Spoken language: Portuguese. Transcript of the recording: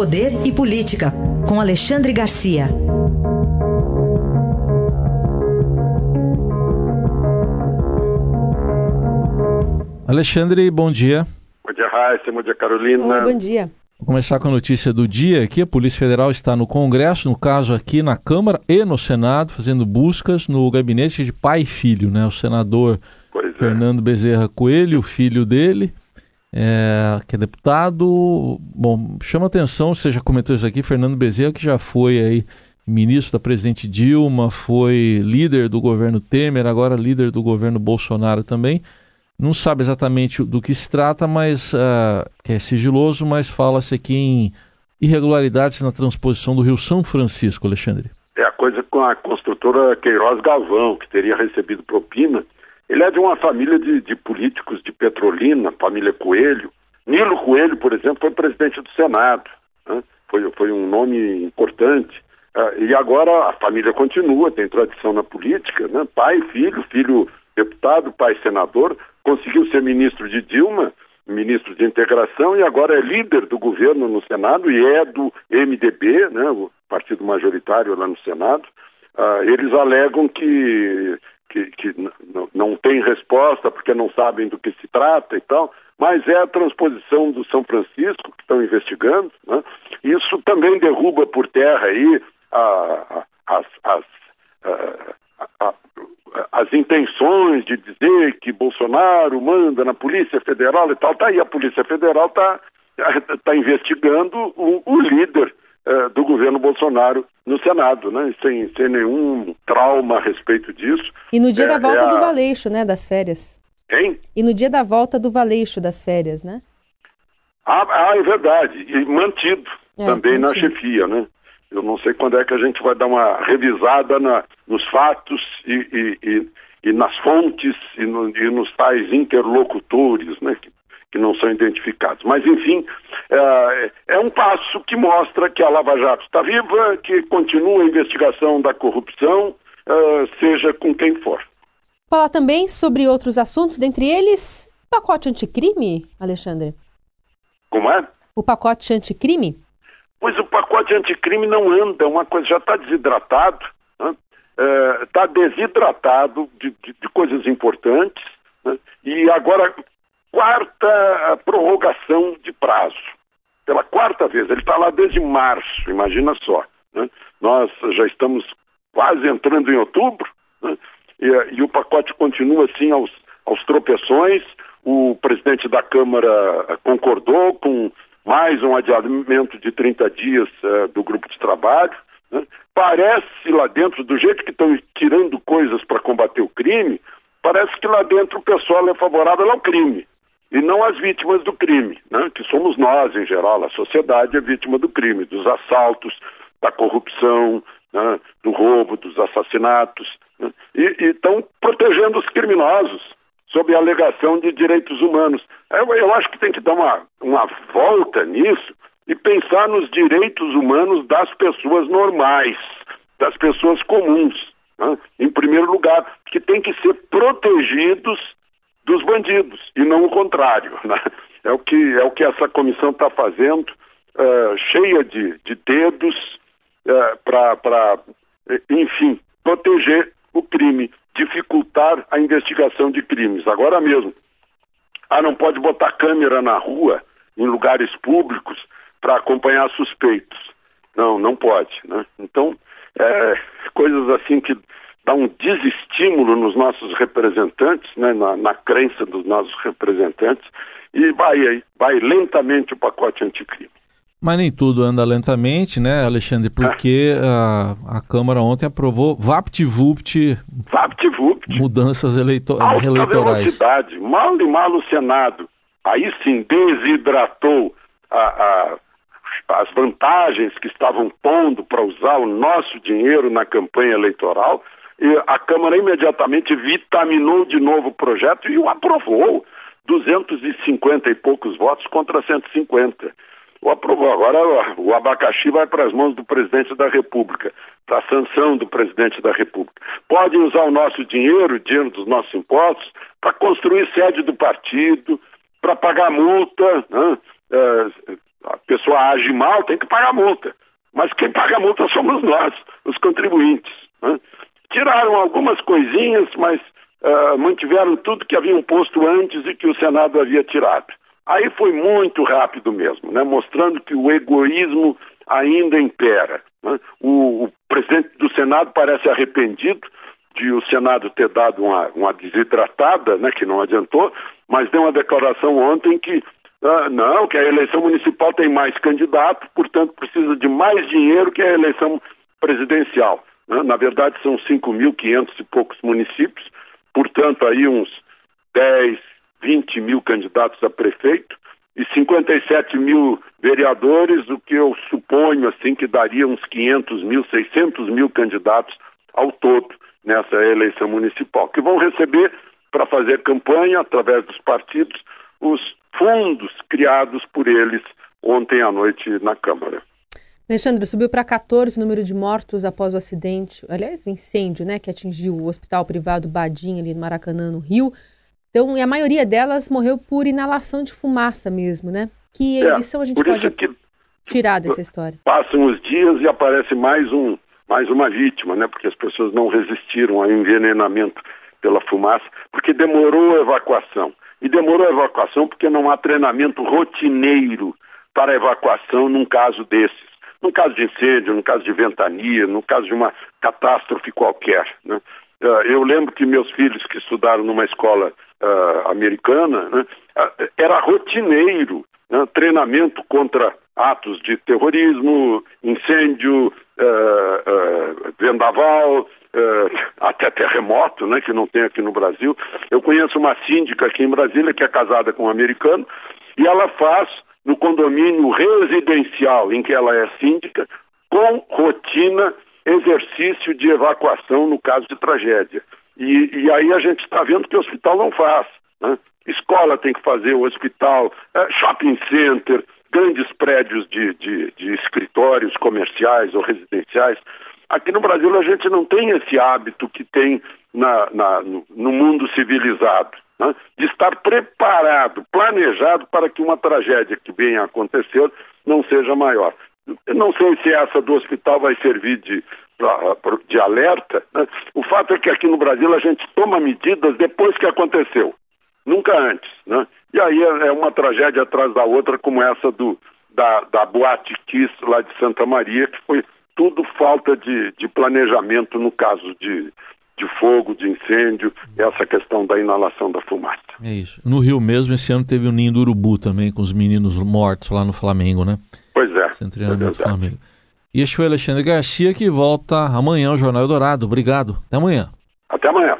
Poder e Política, com Alexandre Garcia. Alexandre, bom dia. Bom dia, Raíssa. Bom dia, Carolina. Oi, bom dia. Vou começar com a notícia do dia aqui. A Polícia Federal está no Congresso, no caso aqui na Câmara e no Senado, fazendo buscas no gabinete de pai e filho, né? O senador Pois é. Fernando Bezerra Coelho, o filho dele, é, que é deputado. Bom, chama atenção, você já comentou isso aqui, Fernando Bezerra, que já foi aí ministro da presidente Dilma, foi líder do governo Temer, agora líder do governo Bolsonaro também. Não sabe exatamente do que se trata, mas ah, que é sigiloso, mas fala-se aqui em irregularidades na transposição do Rio São Francisco, Alexandre. É a coisa com a construtora Queiroz Galvão, que teria recebido propina. Ele é de uma família de, de políticos de Petrolina, família Coelho. Nilo Coelho, por exemplo, foi presidente do Senado. né? Foi, foi um nome importante. Ah, e agora a família continua, tem tradição na política, né? pai, filho, filho deputado, pai senador, conseguiu ser ministro de Dilma, ministro de integração, e agora é líder do governo no Senado e é do MDB, né? o partido majoritário lá no Senado. Ah, eles alegam que, que, que não tem resposta porque não sabem do que se trata e tal, mas é a transposição do São Francisco que estão investigando. Né? Isso também derruba por terra aí a- a- as, as, a- as intenções de dizer que Bolsonaro manda na Polícia Federal e tal. Tá aí, a Polícia Federal está tá investigando o, o líder eh, do governo Bolsonaro no Senado, né? Sem, sem nenhum trauma a respeito disso. E no dia É, da volta é do a- Valeixo, né, das férias. Hein? E no dia da volta do Valeixo das férias, né? Ah, ah, é verdade. E mantido É, também na mantido. chefia, né? Eu não sei quando é que a gente vai dar uma revisada na, nos fatos e, e, e, e nas fontes e, no- e nos tais interlocutores, né? Que, que não são identificados. Mas, enfim, é, é um passo que mostra que a Lava Jato está viva, que continua a investigação da corrupção, eh, seja com quem for. Falar também sobre outros assuntos, dentre eles, o pacote anticrime, Alexandre. Como é? O pacote anticrime? Pois o pacote anticrime não anda, uma coisa já está desidratado, está desidratado de, de- de coisas importantes, né? e agora quarta prorrogação de prazo. Pela quarta vez, ele está lá desde março, imagina só. né? Nós já estamos quase entrando em outubro, né? e, e o pacote continua assim aos, aos tropeções. O presidente da Câmara concordou com mais um adiamento de 30 dias eh, do grupo de trabalho. né? Parece lá dentro, do jeito que estão tirando coisas para combater o crime, parece que lá dentro o pessoal é favorável ao crime e não às vítimas do crime, né? que somos nós em geral, a sociedade é vítima do crime, dos assaltos, da corrupção, né? do roubo, dos assassinatos, né? e estão protegendo os criminosos sob a alegação de direitos humanos. Eu, eu acho que tem que dar uma, uma volta nisso e pensar nos direitos humanos das pessoas normais, das pessoas comuns, né? em primeiro lugar, que têm que ser protegidos dos bandidos e não o contrário. né? É o que é o que essa comissão está fazendo, eh, cheia de, de dedos para, enfim, proteger o crime, dificultar a investigação de crimes. Agora mesmo, ah, não pode botar câmera na rua, em lugares públicos, para acompanhar suspeitos. Não, não pode. Né? Então, é, coisas assim que dá um desestímulo nos nossos representantes, né, na, na crença dos nossos representantes, e vai, vai lentamente o pacote anticrime. Mas nem tudo anda lentamente, né, Alexandre? Porque a, a Câmara ontem aprovou VaptVupt VaptVupt. mudanças eleito Alta eleitorais. velocidade, mal e mal o Senado. Aí sim desidratou a- a- as vantagens que estavam pondo para usar o nosso dinheiro na campanha eleitoral. A Câmara imediatamente vitaminou de novo o projeto e o aprovou. 250 e poucos votos contra 150. O aprovou. Agora o abacaxi vai para as mãos do presidente da República, para a sanção do presidente da República. Podem usar o nosso dinheiro, o dinheiro dos nossos impostos, para construir sede do partido, para pagar multa, né? É, pessoa age mal, tem que pagar multa. Mas quem paga a multa somos nós, os contribuintes. Né? Tiraram algumas coisinhas, mas uh, mantiveram tudo que haviam posto antes e que o Senado havia tirado. Aí foi muito rápido mesmo, né? mostrando que o egoísmo ainda impera. Né? O, o, presidente do Senado parece arrependido de o Senado ter dado uma, uma desidratada, né, que não adiantou, mas deu uma declaração ontem que ah, não, que a eleição municipal tem mais candidatos, portanto precisa de mais dinheiro que a eleição presidencial. Né? Na verdade, são 5.500 e poucos municípios, portanto, aí uns 10, 20 mil candidatos a prefeito e 57 mil vereadores, o que eu suponho assim que daria uns 500 mil, 600 mil candidatos ao todo nessa eleição municipal, que vão receber para fazer campanha através dos partidos os fundos criados por eles ontem à noite na Câmara. Alexandre, subiu para 14 o número de mortos após o acidente, aliás, o incêndio, né, que atingiu o hospital privado Badim, ali no Maracanã, no Rio. Então, e a maioria delas morreu por inalação de fumaça mesmo, né? Que é, lição a gente pode tirar dessa história? Passam os dias e aparece mais um, mais uma vítima, né? Porque as pessoas não resistiram ao envenenamento pela fumaça, porque demorou a evacuação. E demorou a evacuação porque não há treinamento rotineiro para evacuação num caso desses. No caso de incêndio, no caso de ventania, no caso de uma catástrofe qualquer. Né? Uh, eu lembro que meus filhos que estudaram numa escola uh, americana, né, uh, era rotineiro né, treinamento contra atos de terrorismo, incêndio, vendaval, uh, até terremoto, né, que não tem aqui no Brasil. Eu conheço uma síndica aqui em Brasília que é casada com um americano e ela faz no condomínio residencial em que ela é síndica, com rotina, exercício de evacuação no caso de tragédia. E, e aí a gente está vendo que o hospital não faz. Né? Escola tem que fazer, o hospital, é, shopping center, grandes prédios de, de, de escritórios comerciais ou residenciais Aqui no Brasil a gente não tem esse hábito que tem na, na, no, no, mundo civilizado, né? de estar preparado, planejado para que uma tragédia que venha a acontecer não seja maior. Eu não sei se essa do hospital vai servir de, de alerta. Né? O fato é que aqui no Brasil a gente toma medidas depois que aconteceu, nunca antes. Né? E aí é, é uma tragédia atrás da outra, como essa do, da, da Boate Kiss lá de Santa Maria, que foi tudo falta de, de planejamento no caso de, de fogo, de incêndio, essa questão da inalação da fumaça. É isso. No Rio mesmo, esse ano teve o ninho do urubu também, com os meninos mortos lá no Flamengo, né? Pois é. Sem treinamento é Flamengo. E este foi Alexandre Garcia que volta amanhã ao Jornal Dourado. Obrigado. Até amanhã. Até amanhã.